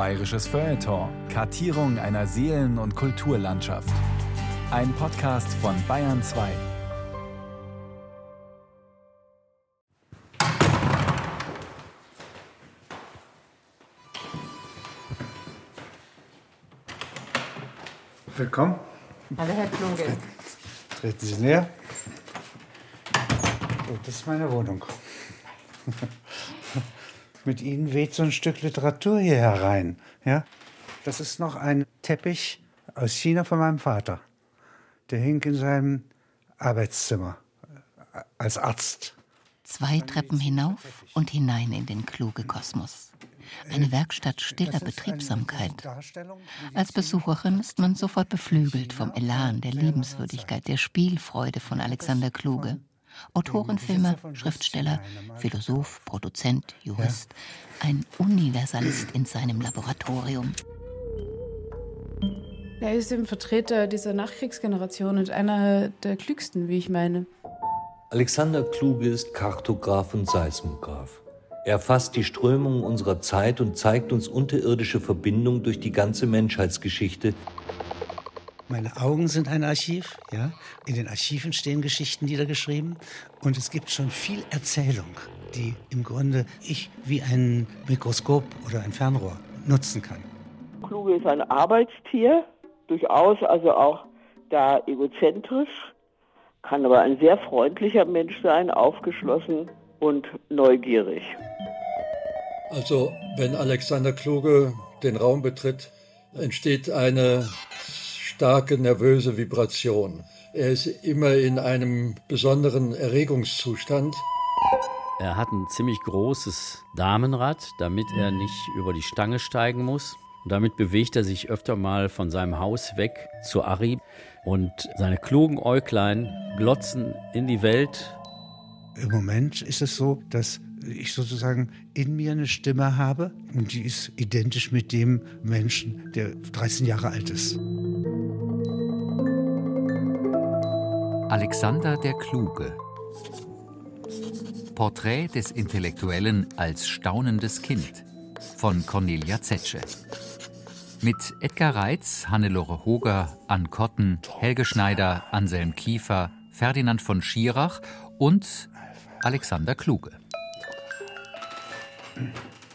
Bayerisches Feuilleton. Kartierung einer Seelen- und Kulturlandschaft. Ein Podcast von Bayern 2. Willkommen. Hallo, Herr Kluge. Treten Sie näher. So, das ist meine Wohnung. Mit Ihnen weht so ein Stück Literatur hier herein. Ja? Das ist noch ein Teppich aus China von meinem Vater. Der hing in seinem Arbeitszimmer äh, als Arzt. Zwei Treppen hinauf und hinein in den kluge Kosmos. Eine Werkstatt stiller Betriebsamkeit. Als Besucherin ist man sofort beflügelt vom Elan, der Liebenswürdigkeit, der Spielfreude von Alexander Kluge. Autorenfilmer, Schriftsteller, Philosoph, Produzent, Jurist, ein Universalist in seinem Laboratorium. Er ist eben Vertreter dieser Nachkriegsgeneration und einer der klügsten, wie ich meine. Alexander Kluge ist Kartograf und Seismograph. Er erfasst die Strömungen unserer Zeit und zeigt uns unterirdische Verbindungen durch die ganze Menschheitsgeschichte. Meine Augen sind ein Archiv, ja. In den Archiven stehen Geschichten niedergeschrieben und es gibt schon viel Erzählung, die im Grunde ich wie ein Mikroskop oder ein Fernrohr nutzen kann. Kluge ist ein Arbeitstier, durchaus also auch da egozentrisch, kann aber ein sehr freundlicher Mensch sein, aufgeschlossen und neugierig. Also, wenn Alexander Kluge den Raum betritt, entsteht eine starke nervöse Vibration. Er ist immer in einem besonderen Erregungszustand. Er hat ein ziemlich großes Damenrad, damit er nicht über die Stange steigen muss. Und damit bewegt er sich öfter mal von seinem Haus weg zu Ari. Und seine klugen Äuglein glotzen in die Welt. Im Moment ist es so, dass ich sozusagen in mir eine Stimme habe und die ist identisch mit dem Menschen, der 13 Jahre alt ist. Alexander der Kluge Porträt des Intellektuellen als staunendes Kind von Cornelia Zetsche mit Edgar Reitz, Hannelore Hoger, Ann Kotten, Helge Schneider, Anselm Kiefer, Ferdinand von Schirach und Alexander Kluge.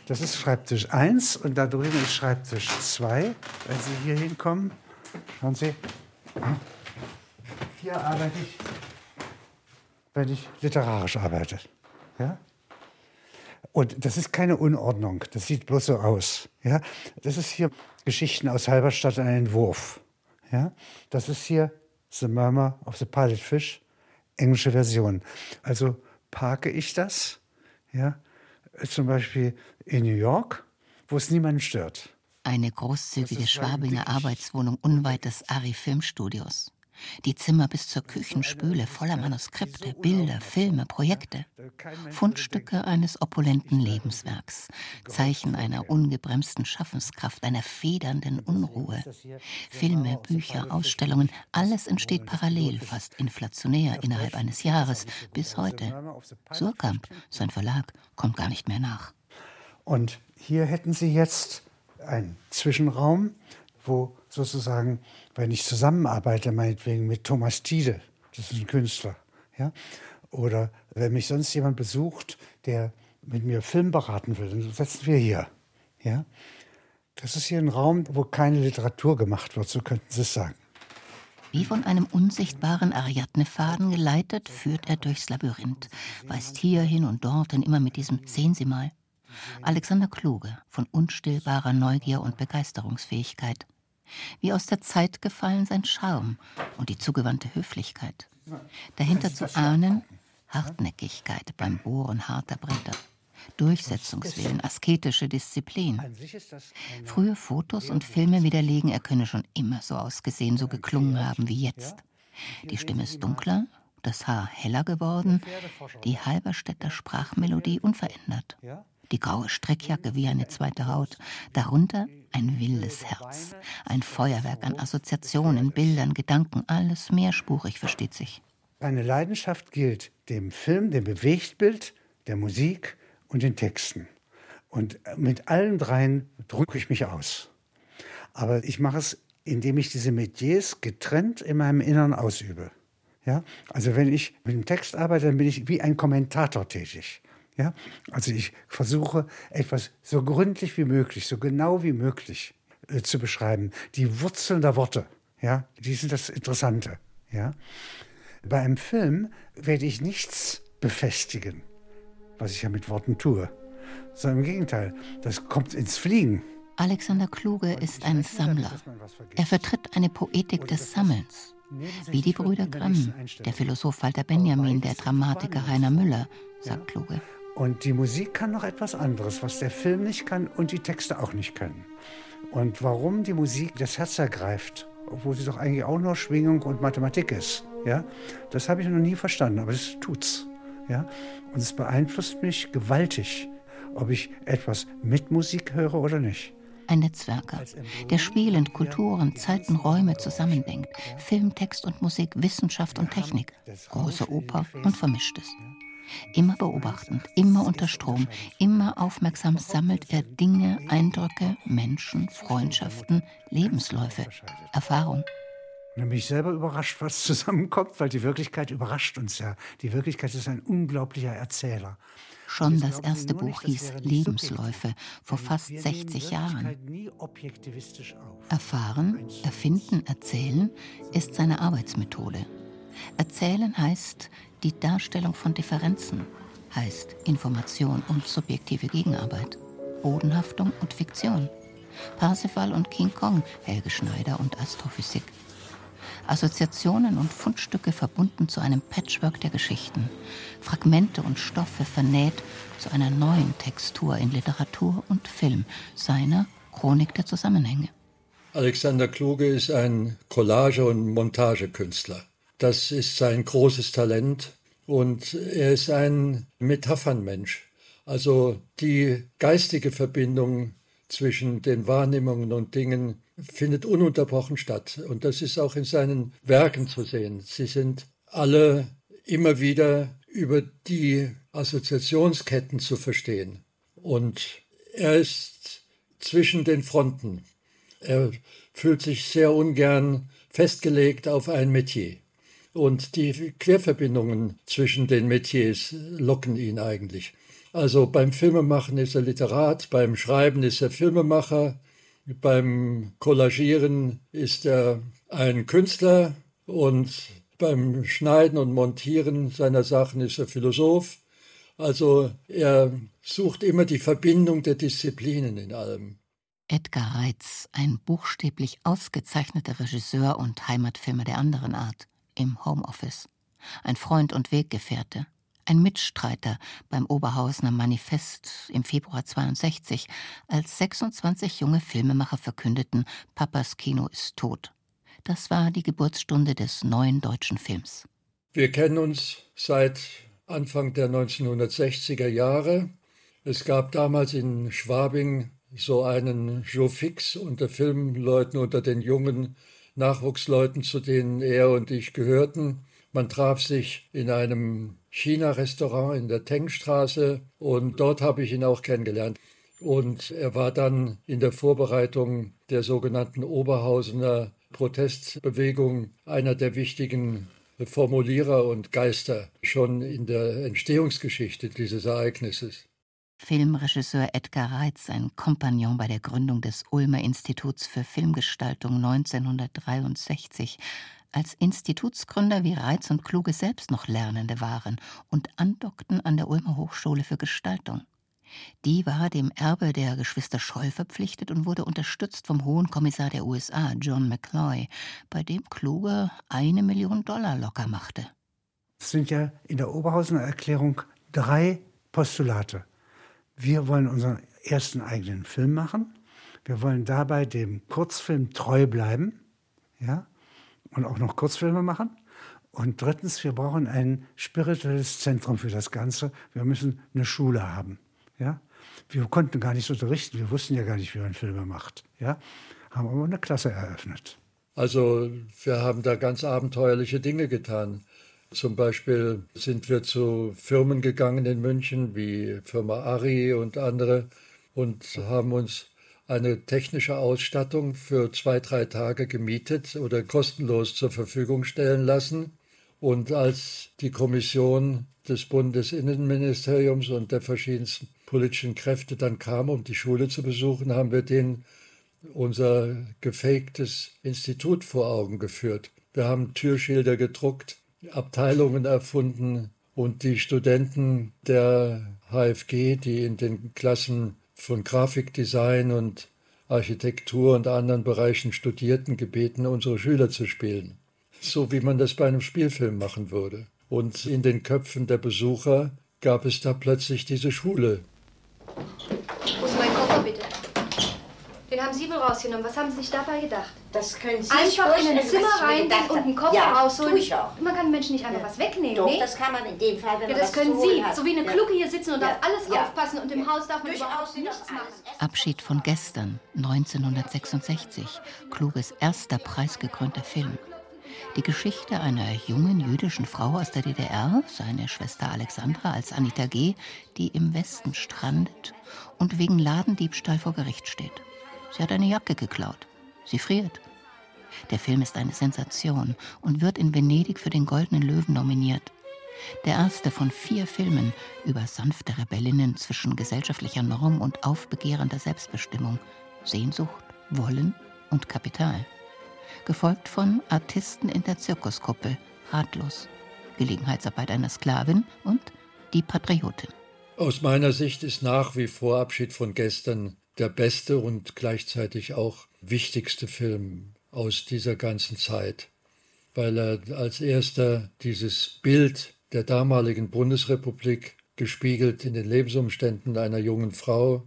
Das ist Schreibtisch 1 und da drüben ist Schreibtisch 2. Wenn Sie hier hinkommen, schauen Sie, hier arbeite ich, wenn ich literarisch arbeite. Ja? Und das ist keine Unordnung, das sieht bloß so aus. Ja? Das ist hier Geschichten aus Halberstadt, ein Entwurf. Ja? Das ist hier The Murmur of the Pilot Fish, englische Version. Also parke ich das, ja, zum Beispiel in New York, wo es niemanden stört. Eine großzügige Schwabinger Arbeitswohnung unweit des Ari Filmstudios. Die Zimmer bis zur Küchenspüle voller Manuskripte, Bilder, Filme, Projekte. Fundstücke eines opulenten Lebenswerks. Zeichen einer ungebremsten Schaffenskraft, einer federnden Unruhe. Filme, Bücher, Ausstellungen, alles entsteht parallel, fast inflationär innerhalb eines Jahres, bis heute. Surkamp, sein Verlag, kommt gar nicht mehr nach. Und hier hätten Sie jetzt einen Zwischenraum, wo sozusagen, wenn ich zusammenarbeite, meinetwegen mit Thomas Tiede, das ist ein Künstler, ja, oder wenn mich sonst jemand besucht, der mit mir Film beraten will, dann setzen wir hier, ja. Das ist hier ein Raum, wo keine Literatur gemacht wird, so könnten Sie es sagen. Wie von einem unsichtbaren Ariadne-Faden geleitet, führt er durchs Labyrinth, weist hierhin und dorthin immer mit diesem Sehen Sie mal. Alexander Kluge von unstillbarer Neugier und Begeisterungsfähigkeit. Wie aus der Zeit gefallen sein Charme und die zugewandte Höflichkeit. Dahinter zu ahnen Hartnäckigkeit beim Bohren harter Bretter. Durchsetzungswillen, asketische Disziplin. Frühe Fotos und Filme widerlegen, er könne schon immer so ausgesehen, so geklungen haben wie jetzt. Die Stimme ist dunkler, das Haar heller geworden, die Halberstädter Sprachmelodie unverändert. Die graue Strickjacke wie eine zweite Haut, darunter ein wildes Herz, ein Feuerwerk an Assoziationen, Bildern, Gedanken, alles mehrspurig, versteht sich. Eine Leidenschaft gilt dem Film, dem Bewegtbild, der Musik und den Texten. Und mit allen dreien drücke ich mich aus. Aber ich mache es, indem ich diese Metiers getrennt in meinem Inneren ausübe. Ja? Also wenn ich mit dem Text arbeite, dann bin ich wie ein Kommentator tätig. Ja? Also ich versuche etwas so gründlich wie möglich, so genau wie möglich äh, zu beschreiben. Die Wurzeln der Worte, ja, die sind das Interessante. Ja? Bei einem Film werde ich nichts befestigen, was ich ja mit Worten tue, sondern im Gegenteil, das kommt ins Fliegen. Alexander Kluge ist ein Sammler. Er vertritt eine Poetik des Sammelns. Wie die Brüder Grimm, der Philosoph Walter Benjamin, der Dramatiker Heiner Müller, sagt Kluge. Und die Musik kann noch etwas anderes, was der Film nicht kann und die Texte auch nicht können. Und warum die Musik das Herz ergreift, obwohl sie doch eigentlich auch nur Schwingung und Mathematik ist, ja, das habe ich noch nie verstanden, aber es tut's. Ja? Und es beeinflusst mich gewaltig, ob ich etwas mit Musik höre oder nicht. Ein Netzwerker, der spielend Kulturen, Zeiten, Räume zusammendenkt. Film, Text und Musik, Wissenschaft und Technik. Große Oper und Vermischtes. Immer beobachtend, immer unter Strom, immer aufmerksam sammelt er Dinge, Eindrücke, Menschen, Freundschaften, Lebensläufe, Erfahrung. Und dann bin ich selber überrascht, was zusammenkommt, weil die Wirklichkeit überrascht uns ja. Die Wirklichkeit ist ein unglaublicher Erzähler. Schon das erste Buch hieß Lebensläufe vor fast 60 Jahren. Erfahren, erfinden, erzählen ist seine Arbeitsmethode. Erzählen heißt die Darstellung von Differenzen, heißt Information und subjektive Gegenarbeit, Bodenhaftung und Fiktion. Parsifal und King Kong, Helge Schneider und Astrophysik. Assoziationen und Fundstücke verbunden zu einem Patchwork der Geschichten, Fragmente und Stoffe vernäht zu einer neuen Textur in Literatur und Film, seiner Chronik der Zusammenhänge. Alexander Kluge ist ein Collage- und Montagekünstler. Das ist sein großes Talent und er ist ein Metaphernmensch. Also die geistige Verbindung zwischen den Wahrnehmungen und Dingen findet ununterbrochen statt. Und das ist auch in seinen Werken zu sehen. Sie sind alle immer wieder über die Assoziationsketten zu verstehen. Und er ist zwischen den Fronten. Er fühlt sich sehr ungern festgelegt auf ein Metier. Und die Querverbindungen zwischen den Metiers locken ihn eigentlich. Also beim Filmemachen ist er Literat, beim Schreiben ist er Filmemacher, beim Collagieren ist er ein Künstler und beim Schneiden und Montieren seiner Sachen ist er Philosoph. Also er sucht immer die Verbindung der Disziplinen in allem. Edgar Reitz, ein buchstäblich ausgezeichneter Regisseur und Heimatfilmer der anderen Art, im Homeoffice. Ein Freund und Weggefährte, ein Mitstreiter beim Oberhausener Manifest im Februar 62, als 26 junge Filmemacher verkündeten, Papas Kino ist tot. Das war die Geburtsstunde des neuen deutschen Films. Wir kennen uns seit Anfang der 1960er Jahre. Es gab damals in Schwabing so einen Joe Fix unter Filmleuten, unter den jungen Nachwuchsleuten, zu denen er und ich gehörten. Man traf sich in einem China-Restaurant in der Tengstraße und dort habe ich ihn auch kennengelernt. Und er war dann in der Vorbereitung der sogenannten Oberhausener Protestbewegung einer der wichtigen Formulierer und Geister schon in der Entstehungsgeschichte dieses Ereignisses. Filmregisseur Edgar Reitz, ein Kompagnon bei der Gründung des Ulmer Instituts für Filmgestaltung 1963, als Institutsgründer wie Reitz und Kluge selbst noch Lernende waren und andockten an der Ulmer Hochschule für Gestaltung. Die war dem Erbe der Geschwister Scholl verpflichtet und wurde unterstützt vom Hohen Kommissar der USA, John McCloy, bei dem Kluge eine Million Dollar locker machte. Es sind ja in der Oberhausener Erklärung drei Postulate. Wir wollen unseren ersten eigenen Film machen. Wir wollen dabei dem Kurzfilm treu bleiben. Ja? und auch noch Kurzfilme machen. Und drittens, wir brauchen ein spirituelles Zentrum für das Ganze. Wir müssen eine Schule haben. Ja? Wir konnten gar nicht unterrichten, wir wussten ja gar nicht, wie man Filme macht. Ja? Haben aber eine Klasse eröffnet. Also wir haben da ganz abenteuerliche Dinge getan. Zum Beispiel sind wir zu Firmen gegangen in München, wie Firma Ari und andere, und haben uns eine technische Ausstattung für zwei, drei Tage gemietet oder kostenlos zur Verfügung stellen lassen. Und als die Kommission des Bundesinnenministeriums und der verschiedensten politischen Kräfte dann kam, um die Schule zu besuchen, haben wir denen unser gefaktes Institut vor Augen geführt. Wir haben Türschilder gedruckt, Abteilungen erfunden und die Studenten der HFG, die in den Klassen von Grafikdesign und Architektur und anderen Bereichen studierten, gebeten, unsere Schüler zu spielen. So wie man das bei einem Spielfilm machen würde. Und in den Köpfen der Besucher gab es da plötzlich diese Schule. Wo ist mein Koffer bitte? Den haben Sie wohl rausgenommen. Was haben Sie sich dabei gedacht? Das können Sie Einfach in ein Zimmer reingehen und einen Koffer ja, rausholen. Tue ich auch. Man kann Menschen nicht einfach Ja. was wegnehmen, Doch, nee? das kann man in dem Fall, wenn ja, man das was können Sie. hat. So wie eine Ja. Kluge hier sitzen und Ja. auf alles Ja. aufpassen und im Haus darf man Durchaus überhaupt das nichts machen. Abschied von gestern, 1966, Kluges erster preisgekrönter Film. Die Geschichte einer jungen jüdischen Frau aus der DDR, seine Schwester Alexandra als Anita G., die im Westen strandet und wegen Ladendiebstahl vor Gericht steht. Sie hat eine Jacke geklaut. Sie friert. Der Film ist eine Sensation und wird in Venedig für den Goldenen Löwen nominiert. Der erste von vier Filmen über sanfte Rebellinnen zwischen gesellschaftlicher Norm und aufbegehrender Selbstbestimmung, Sehnsucht, Wollen und Kapital. Gefolgt von Artisten in der Zirkuskuppel, Ratlos, Gelegenheitsarbeit einer Sklavin und Die Patriotin. Aus meiner Sicht ist nach wie vor Abschied von gestern der beste und gleichzeitig auch wichtigste Film aus dieser ganzen Zeit, weil er als erster dieses Bild der damaligen Bundesrepublik gespiegelt in den Lebensumständen einer jungen Frau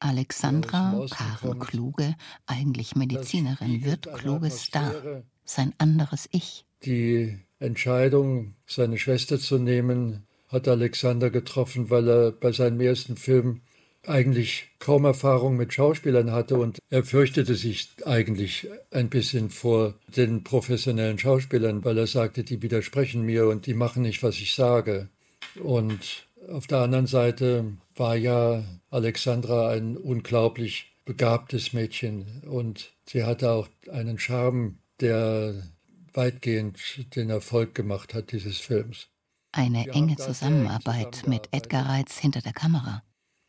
Alexandra, Karen. Kluge, eigentlich Medizinerin, wird Kluges Star. Sein anderes Ich. Die Entscheidung, seine Schwester zu nehmen, hat Alexander getroffen, weil er bei seinem ersten Film eigentlich kaum Erfahrung mit Schauspielern hatte und er fürchtete sich eigentlich ein bisschen vor den professionellen Schauspielern, weil er sagte, die widersprechen mir und die machen nicht, was ich sage. Und auf der anderen Seite war ja Alexandra ein unglaublich begabtes Mädchen und sie hatte auch einen Charme, der weitgehend den Erfolg gemacht hat dieses Films. Eine enge Zusammenarbeit mit. Edgar Reitz hinter der Kamera.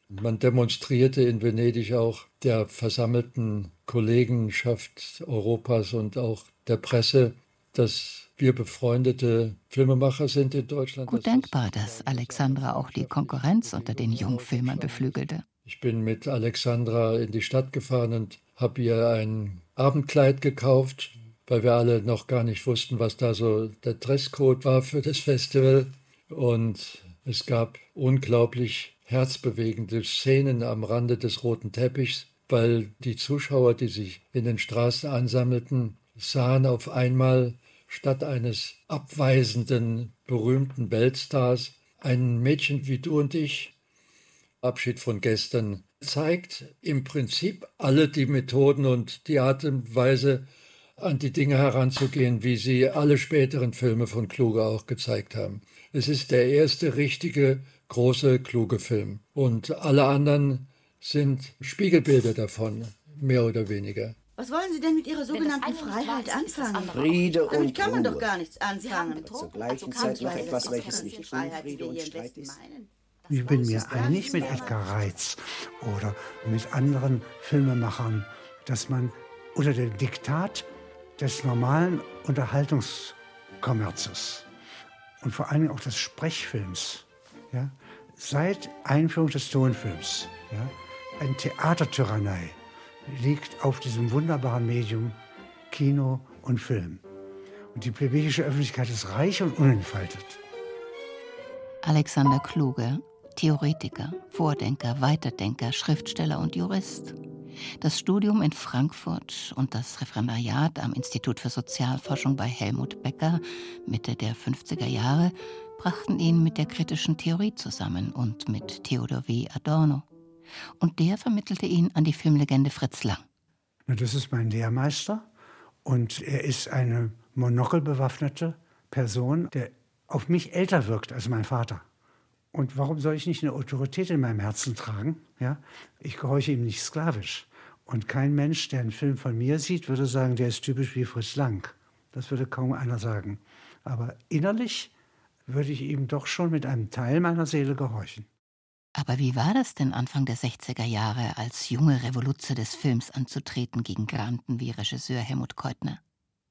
Man demonstrierte in Venedig auch der versammelten Kollegenschaft Europas und auch der Presse, dass wir befreundete Filmemacher sind in Deutschland. Gut denkbar, dass Alexandra auch die Konkurrenz unter den Jungfilmern beflügelte. Ich bin mit Alexandra in die Stadt gefahren und habe ihr ein Abendkleid gekauft, weil wir alle noch gar nicht wussten, was da so der Dresscode war für das Festival. Und es gab unglaublich herzbewegende Szenen am Rande des roten Teppichs, weil die Zuschauer, die sich in den Straßen ansammelten, sahen auf einmal statt eines abweisenden, berühmten Weltstars ein Mädchen wie du und ich, Abschied von gestern zeigt im Prinzip alle die Methoden und die Art und Weise, an die Dinge heranzugehen, wie sie alle späteren Filme von Kluge auch gezeigt haben. Es ist der erste richtige, große, kluge Film. Und alle anderen sind Spiegelbilder davon, mehr oder weniger. Was wollen Sie denn mit Ihrer sogenannten Freiheit das anfangen? Friede und Damit kann man Ruhe. doch gar nichts anfangen. Zur gleichen Also Zeit noch etwas, welches nicht wir und Streit ist. Ich bin mir einig mit Edgar Reitz oder mit anderen Filmemachern, dass man unter dem Diktat des normalen Unterhaltungskommerzes und vor allem auch des Sprechfilms, ja, seit Einführung des Tonfilms, ja, eine Theatertyrannei liegt auf diesem wunderbaren Medium Kino und Film. Und die plebejische Öffentlichkeit ist reich und unentfaltet. Alexander Kluge, Theoretiker, Vordenker, Weiterdenker, Schriftsteller und Jurist. Das Studium in Frankfurt und das Referendariat am Institut für Sozialforschung bei Helmut Becker Mitte der 50er Jahre brachten ihn mit der kritischen Theorie zusammen und mit Theodor W. Adorno. Und der vermittelte ihn an die Filmlegende Fritz Lang. Das ist mein Lehrmeister und er ist eine monokelbewaffnete Person, der auf mich älter wirkt als mein Vater. Und warum soll ich nicht eine Autorität in meinem Herzen tragen? Ja? Ich gehorche ihm nicht sklavisch. Und kein Mensch, der einen Film von mir sieht, würde sagen, der ist typisch wie Fritz Lang. Das würde kaum einer sagen. Aber innerlich würde ich ihm doch schon mit einem Teil meiner Seele gehorchen. Aber wie war das denn Anfang der 60er Jahre, als junge Revoluzer des Films anzutreten gegen Granten wie Regisseur Helmut Keutner?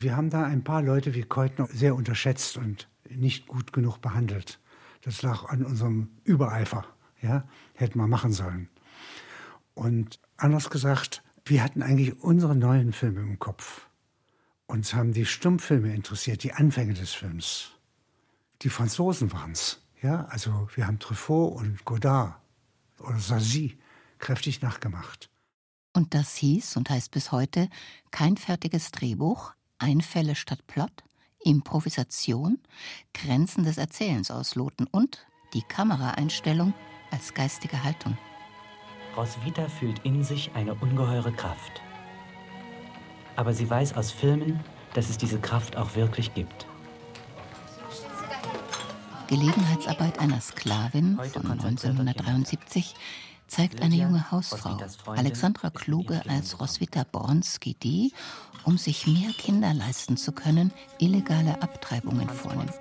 Wir haben da ein paar Leute wie Keutner sehr unterschätzt und nicht gut genug behandelt. Das lag an unserem Übereifer. Ja? Hätten wir machen sollen. Und anders gesagt, wir hatten eigentlich unsere neuen Filme im Kopf. Uns haben die Stummfilme interessiert, die Anfänge des Films. Die Franzosen waren es. Ja? Also wir haben Truffaut und Godard oder Sazy kräftig nachgemacht. Und das hieß und heißt bis heute kein fertiges Drehbuch, Einfälle statt Plot, Improvisation, Grenzen des Erzählens ausloten und die Kameraeinstellung als geistige Haltung. Roswitha fühlt in sich eine ungeheure Kraft. Aber sie weiß aus Filmen, dass es diese Kraft auch wirklich gibt. Gelegenheitsarbeit einer Sklavin von 1973 zeigt eine junge Hausfrau, Alexandra Kluge als Roswitha Bornski, die, um sich mehr Kinder leisten zu können, illegale Abtreibungen vornimmt.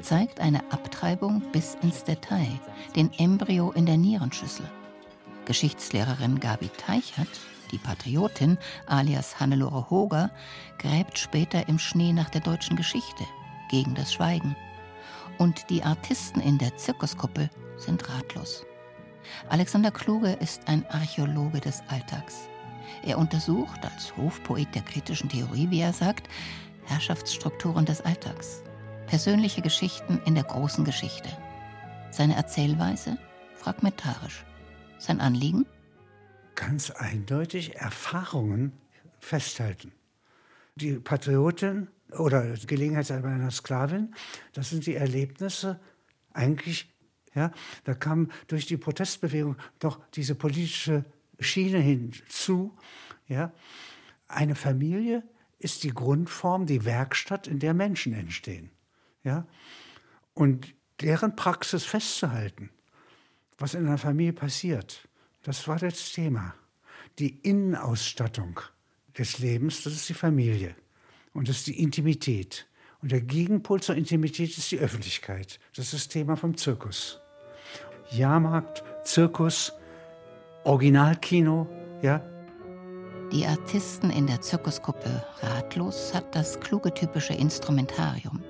Zeigt eine Abtreibung bis ins Detail, den Embryo in der Nierenschüssel. Geschichtslehrerin Gabi Teichert, die Patriotin alias Hannelore Hoger, gräbt später im Schnee nach der deutschen Geschichte, gegen das Schweigen. Und die Artisten in der Zirkuskuppel sind ratlos. Alexander Kluge ist ein Archäologe des Alltags. Er untersucht, als Hofpoet der kritischen Theorie, wie er sagt, Herrschaftsstrukturen des Alltags, persönliche Geschichten in der großen Geschichte. Seine Erzählweise fragmentarisch. Sein Anliegen? Ganz eindeutig Erfahrungen festhalten. Die Patriotin oder Gelegenheitsarbeit einer Sklavin, das sind die Erlebnisse eigentlich ja, da kam durch die Protestbewegung doch diese politische Schiene hinzu. Ja. Eine Familie ist die Grundform, die Werkstatt, in der Menschen entstehen. Ja. Und deren Praxis festzuhalten, was in einer Familie passiert, das war das Thema. Die Innenausstattung des Lebens, das ist die Familie. Und das ist die Intimität. Und der Gegenpol zur Intimität ist die Öffentlichkeit. Das ist das Thema vom Zirkus. Jahrmarkt, Zirkus, Originalkino, ja. Die Artisten in der Zirkuskuppel Ratlos hat das kluge typische Instrumentarium.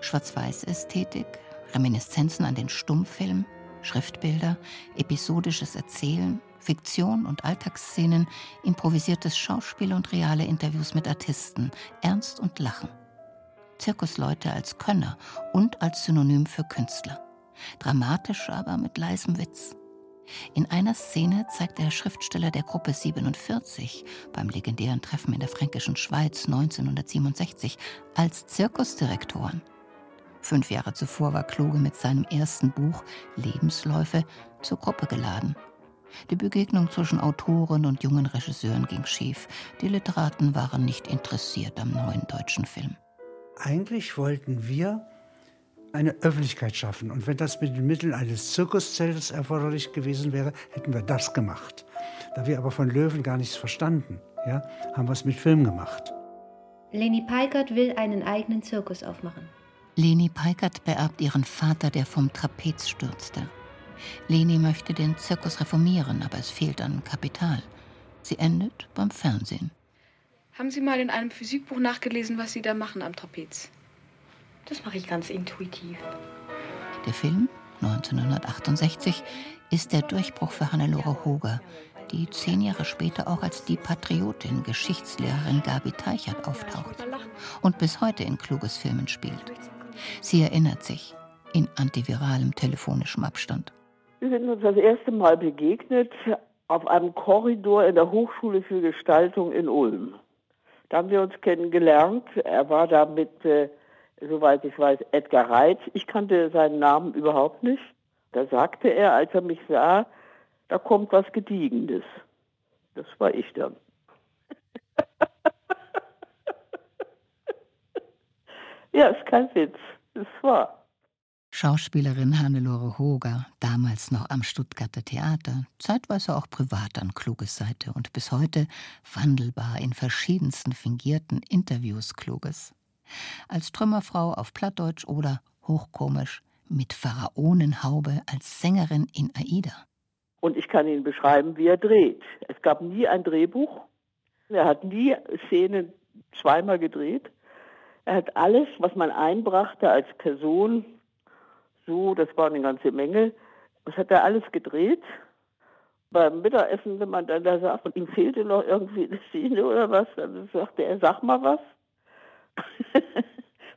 Schwarz-Weiß-Ästhetik, Reminiszenzen an den Stummfilm, Schriftbilder, episodisches Erzählen, Fiktion und Alltagsszenen, improvisiertes Schauspiel und reale Interviews mit Artisten, Ernst und Lachen. Zirkusleute als Könner und als Synonym für Künstler dramatisch aber mit leisem Witz. In einer Szene zeigt der Schriftsteller der Gruppe 47 beim legendären Treffen in der fränkischen Schweiz 1967 als Zirkusdirektoren. Fünf Jahre zuvor war Kluge mit seinem ersten Buch Lebensläufe zur Gruppe geladen. Die Begegnung zwischen Autoren und jungen Regisseuren ging schief. Die Literaten waren nicht interessiert am neuen deutschen Film. Eigentlich wollten wir eine Öffentlichkeit schaffen. Und wenn das mit den Mitteln eines Zirkuszeltes erforderlich gewesen wäre, hätten wir das gemacht. Da wir aber von Löwen gar nichts verstanden, ja, haben wir es mit Film gemacht. Leni Peikert will einen eigenen Zirkus aufmachen. Leni Peikert beerbt ihren Vater, der vom Trapez stürzte. Leni möchte den Zirkus reformieren, aber es fehlt an Kapital. Sie endet beim Fernsehen. Haben Sie mal in einem Physikbuch nachgelesen, was Sie da machen am Trapez? Das mache ich ganz intuitiv. Der Film, 1968, ist der Durchbruch für Hannelore Hoger, die zehn Jahre später auch als die Patriotin, Geschichtslehrerin Gabi Teichert auftaucht und bis heute in kluges Filmen spielt. Sie erinnert sich in antiviralem telefonischem Abstand. Wir sind uns das erste Mal begegnet auf einem Korridor in der Hochschule für Gestaltung in Ulm. Da haben wir uns kennengelernt. Er war da mit äh, soweit ich weiß, Edgar Reitz. Ich kannte seinen Namen überhaupt nicht. Da sagte er, als er mich sah, da kommt was Gediegenes. Das war ich dann. ja, ist kein Witz. Es war. Schauspielerin Hannelore Hoger, damals noch am Stuttgarter Theater, zeitweise auch privat an Kluges Seite und bis heute wandelbar in verschiedensten fingierten Interviews Kluges. Als Trümmerfrau auf Plattdeutsch oder hochkomisch mit Pharaonenhaube als Sängerin in Aida. Und ich kann Ihnen beschreiben, wie er dreht. Es gab nie ein Drehbuch. Er hat nie Szenen zweimal gedreht. Er hat alles, was man einbrachte als Person, so, das war eine ganze Menge. Das hat er alles gedreht. Beim Mittagessen, wenn man dann da sagt, und ihm fehlte noch irgendwie eine Szene oder was, dann sagte er, sag mal was.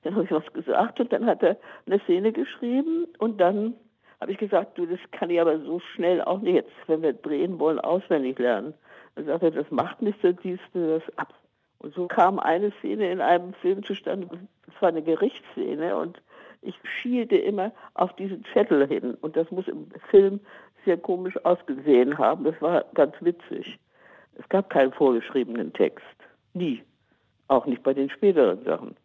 dann habe ich was gesagt und dann hat er eine Szene geschrieben und dann habe ich gesagt, du, das kann ich aber so schnell auch nicht jetzt, wenn wir drehen wollen, auswendig lernen. Dann sagte er, das macht nichts, dann siehst du das ab. Und so kam eine Szene in einem Film zustande, das war eine Gerichtsszene und ich schielte immer auf diesen Zettel hin und das muss im Film sehr komisch ausgesehen haben. Das war ganz witzig. Es gab keinen vorgeschriebenen Text. Nie. Auch nicht bei den späteren Sachen.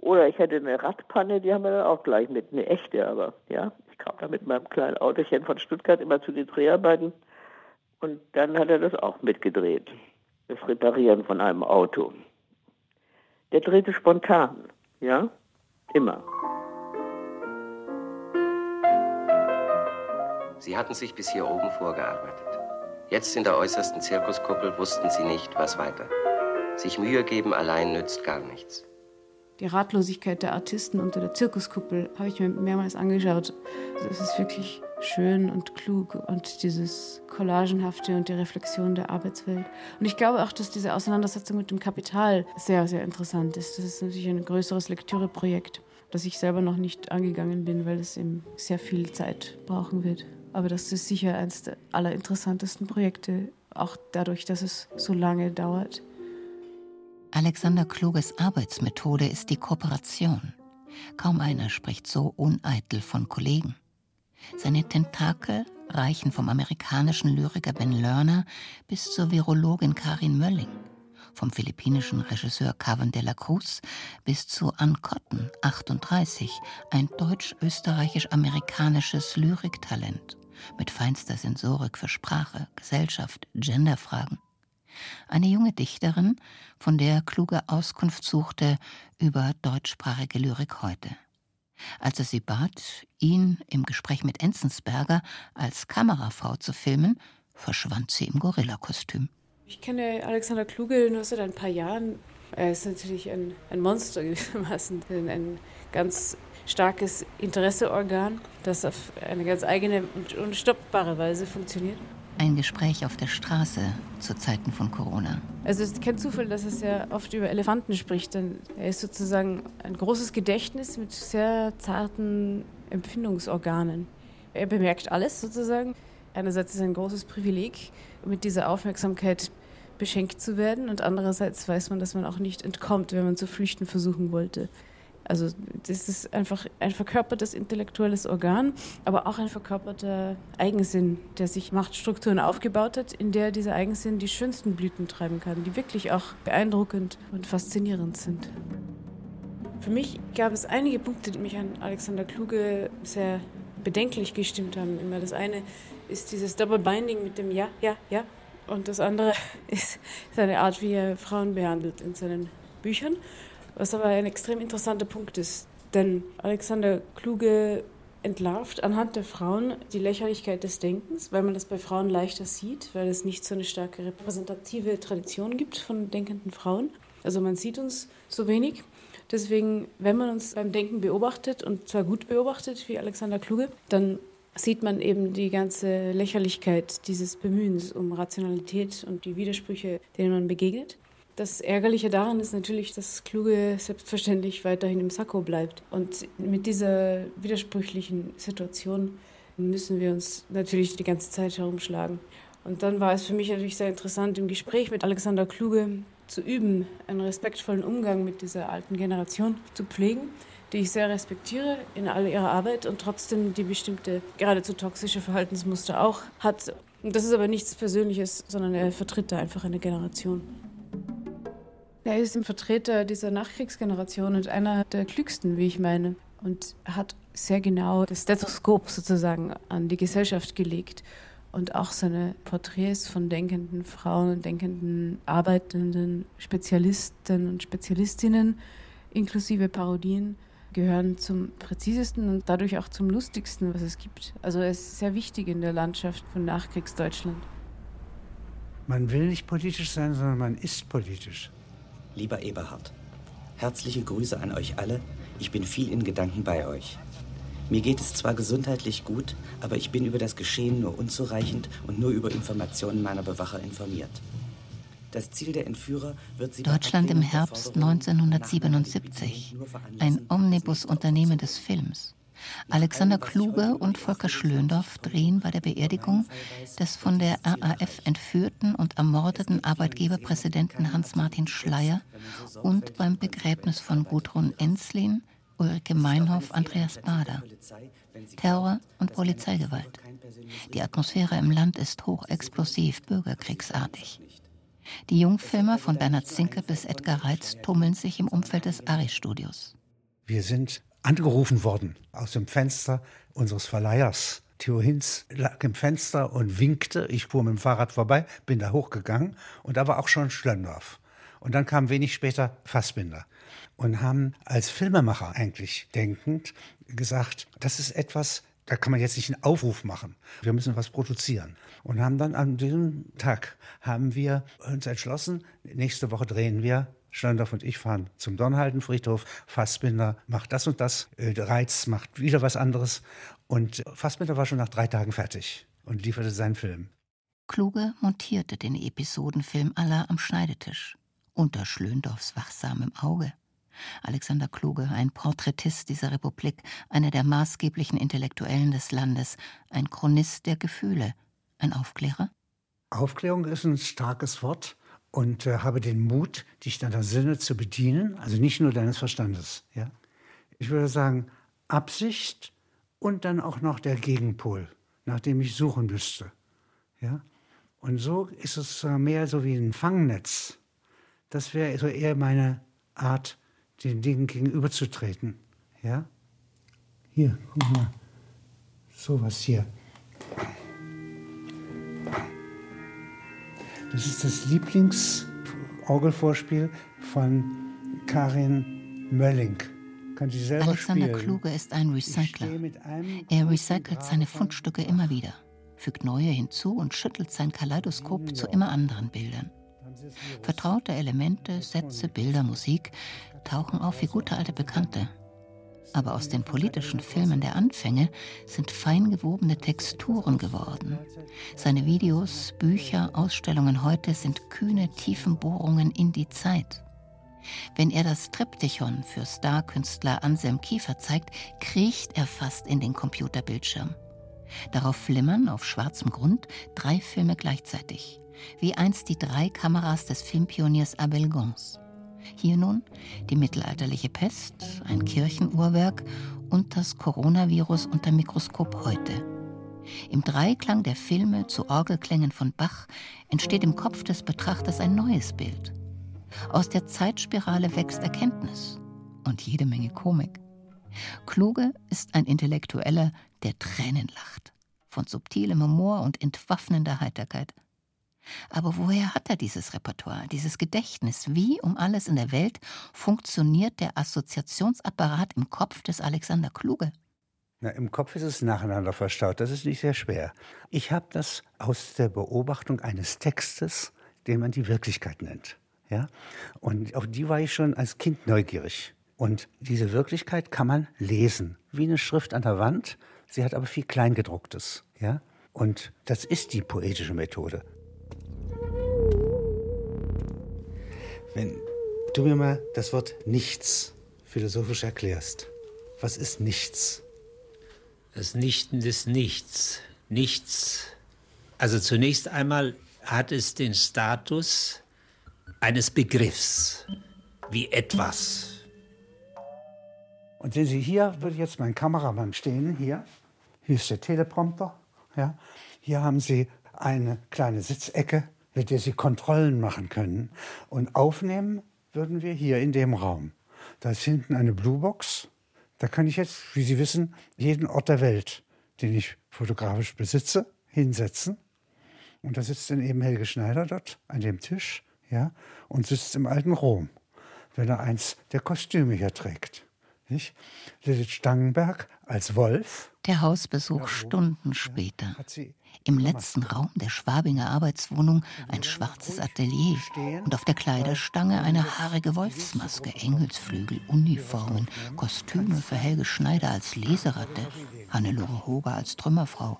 Oder ich hatte eine Radpanne, die haben wir dann auch gleich mit, eine echte aber, ja. Ich kam da mit meinem kleinen Autochen von Stuttgart immer zu den Dreharbeiten und dann hat er das auch mitgedreht. Das Reparieren von einem Auto. Der drehte spontan, ja, immer. Sie hatten sich bis hier oben vorgearbeitet. Jetzt in der äußersten Zirkuskuppel wussten sie nicht, was weiter. Sich Mühe geben allein nützt gar nichts. Die Ratlosigkeit der Artisten unter der Zirkuskuppel habe ich mir mehrmals angeschaut. Es ist wirklich schön und klug und dieses Collagenhafte und die Reflexion der Arbeitswelt. Und ich glaube auch, dass diese Auseinandersetzung mit dem Kapital sehr, sehr interessant ist. Das ist natürlich ein größeres Lektüreprojekt, das ich selber noch nicht angegangen bin, weil es eben sehr viel Zeit brauchen wird. Aber das ist sicher eines der allerinteressantesten Projekte, auch dadurch, dass es so lange dauert. Alexander Kluges Arbeitsmethode ist die Kooperation. Kaum einer spricht so uneitel von Kollegen. Seine Tentakel reichen vom amerikanischen Lyriker Ben Lerner bis zur Virologin Karin Mölling, vom philippinischen Regisseur Carven de la Cruz bis zu Ann Cotton, 38, ein deutsch-österreichisch-amerikanisches Lyriktalent mit feinster Sensorik für Sprache, Gesellschaft, Genderfragen. Eine junge Dichterin, von der kluge Auskunft suchte über deutschsprachige Lyrik heute. Als er sie bat, ihn im Gespräch mit Enzensberger als Kamerafrau zu filmen, verschwand sie im Gorillakostüm. Ich kenne Alexander Kluge nur seit ein paar Jahren. Er ist natürlich ein, ein Monster gewissermaßen, ein ganz starkes Interesseorgan, das auf eine ganz eigene und unstoppbare Weise funktioniert. Ein Gespräch auf der Straße zu Zeiten von Corona. Also es ist kein Zufall, dass er sehr oft über Elefanten spricht, denn er ist sozusagen ein großes Gedächtnis mit sehr zarten Empfindungsorganen. Er bemerkt alles sozusagen. Einerseits ist es ein großes Privileg, mit dieser Aufmerksamkeit beschenkt zu werden und andererseits weiß man, dass man auch nicht entkommt, wenn man zu flüchten versuchen wollte. Also das ist einfach ein verkörpertes intellektuelles Organ, aber auch ein verkörperter Eigensinn, der sich Machtstrukturen aufgebaut hat, in der dieser Eigensinn die schönsten Blüten treiben kann, die wirklich auch beeindruckend und faszinierend sind. Für mich gab es einige Punkte, die mich an Alexander Kluge sehr bedenklich gestimmt haben. Immer das eine ist dieses Double Binding mit dem Ja, Ja, Ja. Und das andere ist seine Art, wie er Frauen behandelt in seinen Büchern. Was aber ein extrem interessanter Punkt ist. Denn Alexander Kluge entlarvt anhand der Frauen die Lächerlichkeit des Denkens, weil man das bei Frauen leichter sieht, weil es nicht so eine starke repräsentative Tradition gibt von denkenden Frauen. Also man sieht uns so wenig. Deswegen, wenn man uns beim Denken beobachtet und zwar gut beobachtet, wie Alexander Kluge, dann sieht man eben die ganze Lächerlichkeit dieses Bemühens um Rationalität und die Widersprüche, denen man begegnet. Das Ärgerliche daran ist natürlich, dass Kluge selbstverständlich weiterhin im Sakko bleibt. Und mit dieser widersprüchlichen Situation müssen wir uns natürlich die ganze Zeit herumschlagen. Und dann war es für mich natürlich sehr interessant, im Gespräch mit Alexander Kluge zu üben, einen respektvollen Umgang mit dieser alten Generation zu pflegen, die ich sehr respektiere in all ihrer Arbeit und trotzdem die bestimmte, geradezu toxische Verhaltensmuster auch hat. Und das ist aber nichts Persönliches, sondern er vertritt da einfach eine Generation. Er ist ein Vertreter dieser Nachkriegsgeneration und einer der klügsten, wie ich meine. Und hat sehr genau das Stethoskop sozusagen an die Gesellschaft gelegt und auch seine Porträts von denkenden Frauen und denkenden arbeitenden Spezialisten und Spezialistinnen inklusive Parodien gehören zum präzisesten und dadurch auch zum lustigsten, was es gibt. Also er ist sehr wichtig in der Landschaft von Nachkriegsdeutschland. Man will nicht politisch sein, sondern man ist politisch. Lieber Eberhard, herzliche Grüße an euch alle. Ich bin viel in Gedanken bei euch. Mir geht es zwar gesundheitlich gut, aber ich bin über das Geschehen nur unzureichend und nur über Informationen meiner Bewacher informiert. Das Ziel der Entführer wird sie Deutschland im Herbst 1977. Ein Omnibusunternehmen des Films. Alexander Kluge und Volker Schlöndorff drehen bei der Beerdigung des von der RAF entführten und ermordeten Arbeitgeberpräsidenten Hans-Martin Schleyer und beim Begräbnis von Gudrun Enslin, Ulrike Meinhoff, Andreas Bader. Terror und Polizeigewalt. Die Atmosphäre im Land ist hochexplosiv, bürgerkriegsartig. Die Jungfilmer von Bernhard Zinke bis Edgar Reitz tummeln sich im Umfeld des Ari-Studios. Wir sind angerufen worden aus dem Fenster unseres Verleihers. Theo Hinz lag im Fenster und winkte. Ich fuhr mit dem Fahrrad vorbei, bin da hochgegangen und da war auch schon Schlöndorff. Und dann kam wenig später Fassbinder und haben als Filmemacher eigentlich denkend gesagt, das ist etwas, da kann man jetzt nicht einen Aufruf machen. Wir müssen was produzieren. Und haben dann an diesem Tag haben wir uns entschlossen, nächste Woche drehen wir Schlöndorff und ich fahren zum Dornhaldenfriedhof. Fassbinder macht das und das. Reiz macht wieder was anderes. Und Fassbinder war schon nach drei Tagen fertig und lieferte seinen Film. Kluge montierte den Episodenfilm aller am Schneidetisch. Unter Schlöndorffs wachsamem Auge. Alexander Kluge, ein Porträtist dieser Republik, einer der maßgeblichen Intellektuellen des Landes, ein Chronist der Gefühle, ein Aufklärer? Aufklärung ist ein starkes Wort und äh, habe den Mut, dich deiner Sinne zu bedienen, also nicht nur deines Verstandes. Ja? Ich würde sagen, Absicht und dann auch noch der Gegenpol, nach dem ich suchen müsste. Ja? Und so ist es mehr so wie ein Fangnetz. Das wäre so eher meine Art, den Dingen gegenüberzutreten. Ja? Hier, guck mal. So was hier. Das ist das Lieblingsorgelvorspiel von Karin Mölling. Kann sie selber Alexander spielen. Kluge ist ein Recycler. Er recycelt seine Fundstücke immer wieder, fügt neue hinzu und schüttelt sein Kaleidoskop zu immer anderen Bildern. Vertraute Elemente, Sätze, Bilder, Musik tauchen auf wie gute alte Bekannte. Aber aus den politischen Filmen der Anfänge sind fein gewobene Texturen geworden. Seine Videos, Bücher, Ausstellungen heute sind kühne Tiefenbohrungen in die Zeit. Wenn er das Triptychon für Starkünstler Anselm Kiefer zeigt, kriecht er fast in den Computerbildschirm. Darauf flimmern auf schwarzem Grund drei Filme gleichzeitig, wie einst die drei Kameras des Filmpioniers Abel Gons. Hier nun die mittelalterliche Pest, ein Kirchenuhrwerk und das Coronavirus unter Mikroskop heute. Im Dreiklang der Filme zu Orgelklängen von Bach entsteht im Kopf des Betrachters ein neues Bild. Aus der Zeitspirale wächst Erkenntnis und jede Menge Komik. Kluge ist ein Intellektueller, der Tränen lacht, von subtilem Humor und entwaffnender Heiterkeit. Aber woher hat er dieses Repertoire, dieses Gedächtnis? Wie um alles in der Welt funktioniert der Assoziationsapparat im Kopf des Alexander Kluge? Na, Im Kopf ist es nacheinander verstaut. Das ist nicht sehr schwer. Ich habe das aus der Beobachtung eines Textes, den man die Wirklichkeit nennt. Ja? Und auf die war ich schon als Kind neugierig. Und diese Wirklichkeit kann man lesen, wie eine Schrift an der Wand. Sie hat aber viel Kleingedrucktes. Ja? Und das ist die poetische Methode. Wenn du mir mal das Wort nichts philosophisch erklärst, was ist nichts? Das Nichten des Nichts. Nichts. Also zunächst einmal hat es den Status eines Begriffs, wie etwas. Und sehen Sie, hier würde jetzt mein Kameramann stehen, hier. Hier ist der Teleprompter. Ja. Hier haben Sie eine kleine Sitzecke, mit der Sie Kontrollen machen können. Und aufnehmen würden wir hier in dem Raum. Da ist hinten eine Bluebox, Da kann ich jetzt, wie Sie wissen, jeden Ort der Welt, den ich fotografisch besitze, hinsetzen. Und da sitzt dann eben Helge Schneider dort an dem Tisch ja, und sitzt im alten Rom, wenn er eins der Kostüme hier trägt. Nicht? Lilith Stangenberg als Wolf. Der Hausbesuch Stunden später. Im letzten Raum der Schwabinger Arbeitswohnung ein schwarzes Atelier und auf der Kleiderstange eine haarige Wolfsmaske, Engelsflügel, Uniformen, Kostüme für Helge Schneider als Leseratte, Hannelore Hoger als Trümmerfrau,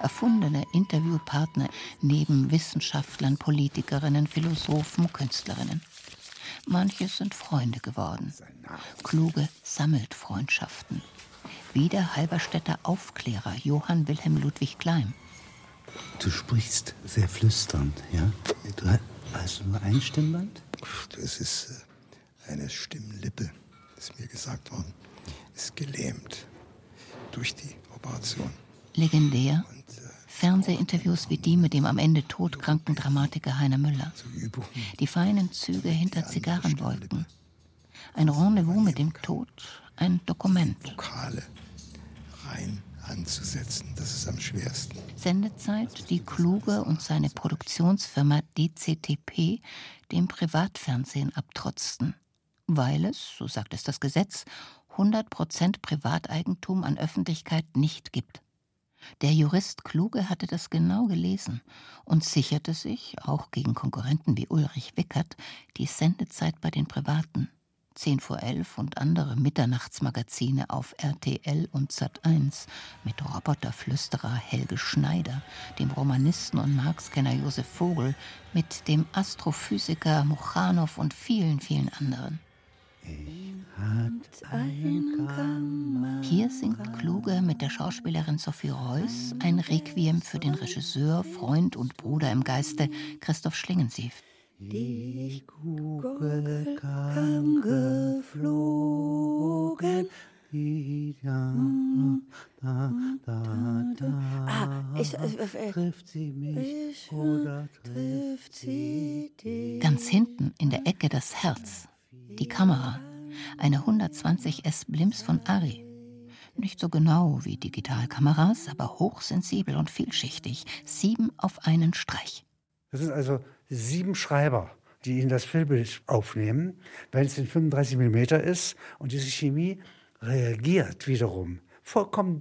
erfundene Interviewpartner neben Wissenschaftlern, Politikerinnen, Philosophen, Künstlerinnen. Manche sind Freunde geworden. Kluge sammelt Freundschaften. Wie der Halberstädter Aufklärer Johann Wilhelm Ludwig Klein. Du sprichst sehr flüsternd, ja? Du hast nur ein Stimmband? Das ist äh, eine Stimmlippe, ist mir gesagt worden. Ist gelähmt durch die Operation. Legendär Fernsehinterviews wie die mit dem am Ende todkranken Dramatiker Heiner Müller. Die feinen Züge hinter Zigarrenwolken. Ein Rendezvous mit dem Tod, ein Dokument. Lokale rein anzusetzen, das ist am schwersten. Sendezeit, die Kluge und seine Produktionsfirma DCTP dem Privatfernsehen abtrotzten, weil es, so sagt es das Gesetz, 100% Privateigentum an Öffentlichkeit nicht gibt. Der Jurist Kluge hatte das genau gelesen und sicherte sich, auch gegen Konkurrenten wie Ulrich Wickert, die Sendezeit bei den Privaten. 10 vor 11 und andere Mitternachtsmagazine auf RTL und Sat1 mit Roboterflüsterer Helge Schneider, dem Romanisten und Marxkenner Josef Vogel, mit dem Astrophysiker Muchanow und vielen, vielen anderen. Hier singt Kluge mit der Schauspielerin Sophie Reuss ein Requiem für den Regisseur, Freund und Bruder im Geiste Christoph Schlingensief. Die Kugel kam geflogen. Ah, ich, äh, äh, trifft sie mich oder trifft sie dich? Ganz hinten in der Ecke das Herz, die Kamera, eine 120S Blimps von Ari. Nicht so genau wie Digitalkameras, aber hochsensibel und vielschichtig. Sieben auf einen Streich. Das sind also sieben Schreiber, die Ihnen das Filmbild aufnehmen, wenn es in 35 mm ist und diese Chemie reagiert wiederum vollkommen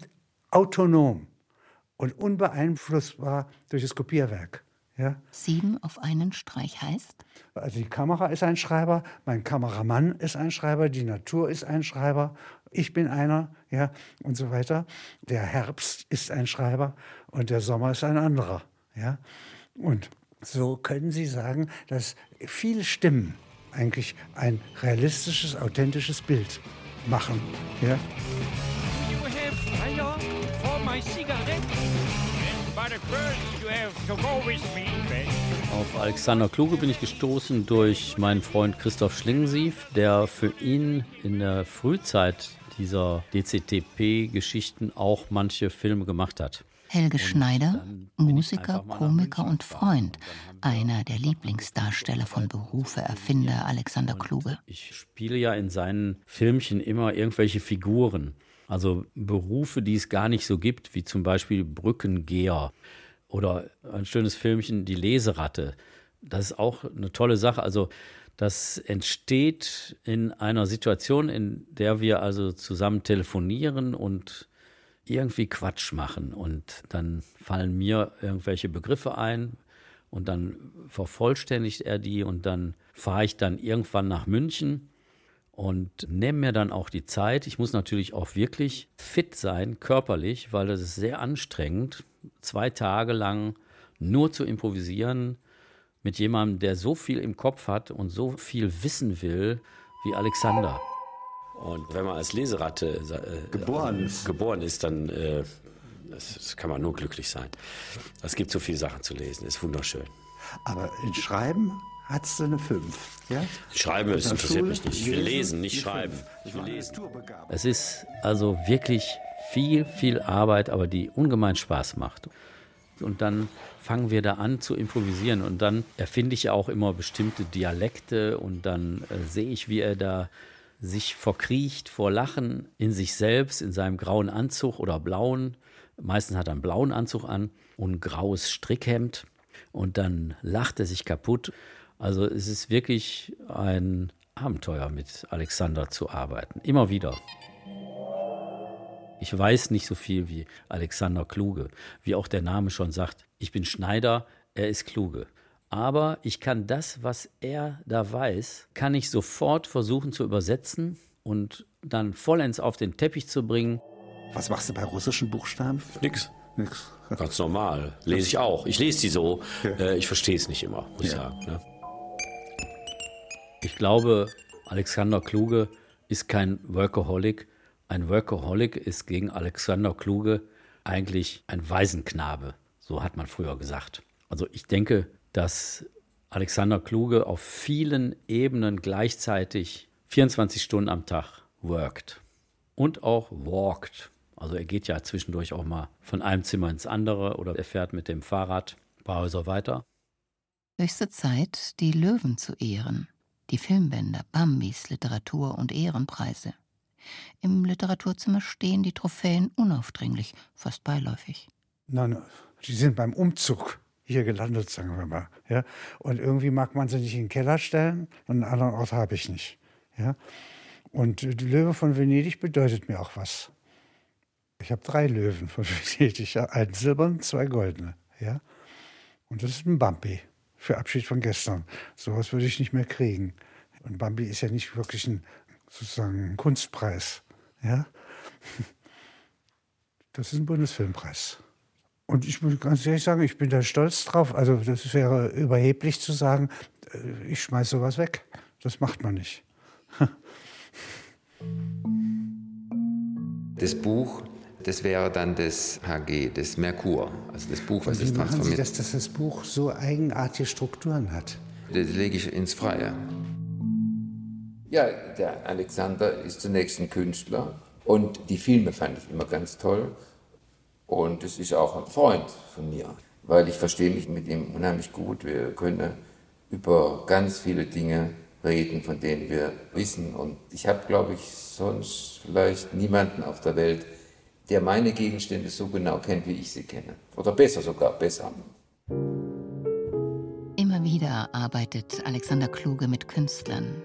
autonom und unbeeinflussbar durch das Kopierwerk. Ja? Sieben auf einen Streich heißt? Also die Kamera ist ein Schreiber, mein Kameramann ist ein Schreiber, die Natur ist ein Schreiber, ich bin einer, ja, und so weiter. Der Herbst ist ein Schreiber und der Sommer ist ein anderer, ja. Und so können Sie sagen, dass viele Stimmen eigentlich ein realistisches, authentisches Bild machen. Ja? Auf Alexander Kluge bin ich gestoßen durch meinen Freund Christoph Schlingensief, der für ihn in der Frühzeit dieser DCTP-Geschichten auch manche Filme gemacht hat. Helge Schneider, Musiker, Komiker und Freund, einer der Lieblingsdarsteller von Berufe Erfinder Alexander Kluge. Ich spiele ja in seinen Filmchen immer irgendwelche Figuren, also Berufe, die es gar nicht so gibt, wie zum Beispiel Brückengeher oder ein schönes Filmchen Die Leseratte. Das ist auch eine tolle Sache. Also das entsteht in einer Situation, in der wir also zusammen telefonieren und irgendwie Quatsch machen und dann fallen mir irgendwelche Begriffe ein und dann vervollständigt er die und dann fahre ich dann irgendwann nach München und nehme mir dann auch die Zeit. Ich muss natürlich auch wirklich fit sein, körperlich, weil das ist sehr anstrengend, zwei Tage lang nur zu improvisieren mit jemandem, der so viel im Kopf hat und so viel wissen will wie Alexander. Und wenn man als Leseratte äh, geboren, ist. geboren ist, dann äh, das, das kann man nur glücklich sein. Es gibt so viele Sachen zu lesen, ist wunderschön. Aber in Schreiben hat es eine 5. Ja? Schreiben ist, interessiert Schule, mich nicht. Ich will lesen, lesen nicht schreiben. Ich will lesen. Es ist also wirklich viel, viel Arbeit, aber die ungemein Spaß macht. Und dann fangen wir da an zu improvisieren und dann erfinde ich auch immer bestimmte Dialekte und dann äh, sehe ich, wie er da sich verkriecht vor Lachen in sich selbst, in seinem grauen Anzug oder blauen. Meistens hat er einen blauen Anzug an und ein graues Strickhemd. Und dann lacht er sich kaputt. Also es ist wirklich ein Abenteuer, mit Alexander zu arbeiten. Immer wieder. Ich weiß nicht so viel wie Alexander Kluge, wie auch der Name schon sagt. Ich bin Schneider, er ist Kluge. Aber ich kann das, was er da weiß, kann ich sofort versuchen zu übersetzen und dann vollends auf den Teppich zu bringen. Was machst du bei russischen Buchstaben? Nix. Nix. Ganz normal. Lese ich auch. Ich lese die so. Ja. Äh, ich verstehe es nicht immer, muss ich Ja. sagen. Ne? Ich glaube, Alexander Kluge ist kein Workaholic. Ein Workaholic ist gegen Alexander Kluge eigentlich ein Waisenknabe. So hat man früher gesagt. Also ich denke, dass Alexander Kluge auf vielen Ebenen gleichzeitig 24 Stunden am Tag worked und auch walked. Also er geht ja zwischendurch auch mal von einem Zimmer ins andere oder er fährt mit dem Fahrrad ein paar Häuser weiter. Höchste Zeit, die Löwen zu ehren. Die Filmbänder, Bambis, Literatur- und Ehrenpreise. Im Literaturzimmer stehen die Trophäen unaufdringlich, fast beiläufig. Nein, die sind beim Umzug hier gelandet, sagen wir mal. Ja? Und irgendwie mag man sie nicht in den Keller stellen und einen anderen Ort habe ich nicht. Ja? Und die Löwe von Venedig bedeutet mir auch was. Ich habe drei Löwen von Venedig, einen silbernen, zwei goldene. Ja? Und das ist ein Bambi für Abschied von gestern. Sowas würde ich nicht mehr kriegen. Und Bambi ist ja nicht wirklich ein, sozusagen ein Kunstpreis. Ja? Das ist ein Bundesfilmpreis. Und ich muss ganz ehrlich sagen, ich bin da stolz drauf. Also das wäre überheblich zu sagen, äh, ich schmeiße sowas weg. Das macht man nicht. Das Buch, das wäre dann das HG, das Merkur, also das Buch, was es machen Sie, transformiert. dass, dass das Buch so eigenartige Strukturen hat? Das lege ich ins Freie. Ja, der Alexander ist zunächst ein Künstler und die Filme fand ich immer ganz toll. Und es ist auch ein Freund von mir, weil ich verstehe mich mit ihm unheimlich gut. Wir können über ganz viele Dinge reden, von denen wir wissen. Und ich habe, glaube ich, sonst vielleicht niemanden auf der Welt, der meine Gegenstände so genau kennt, wie ich sie kenne. Oder besser sogar, besser. Immer wieder arbeitet Alexander Kluge mit Künstlern.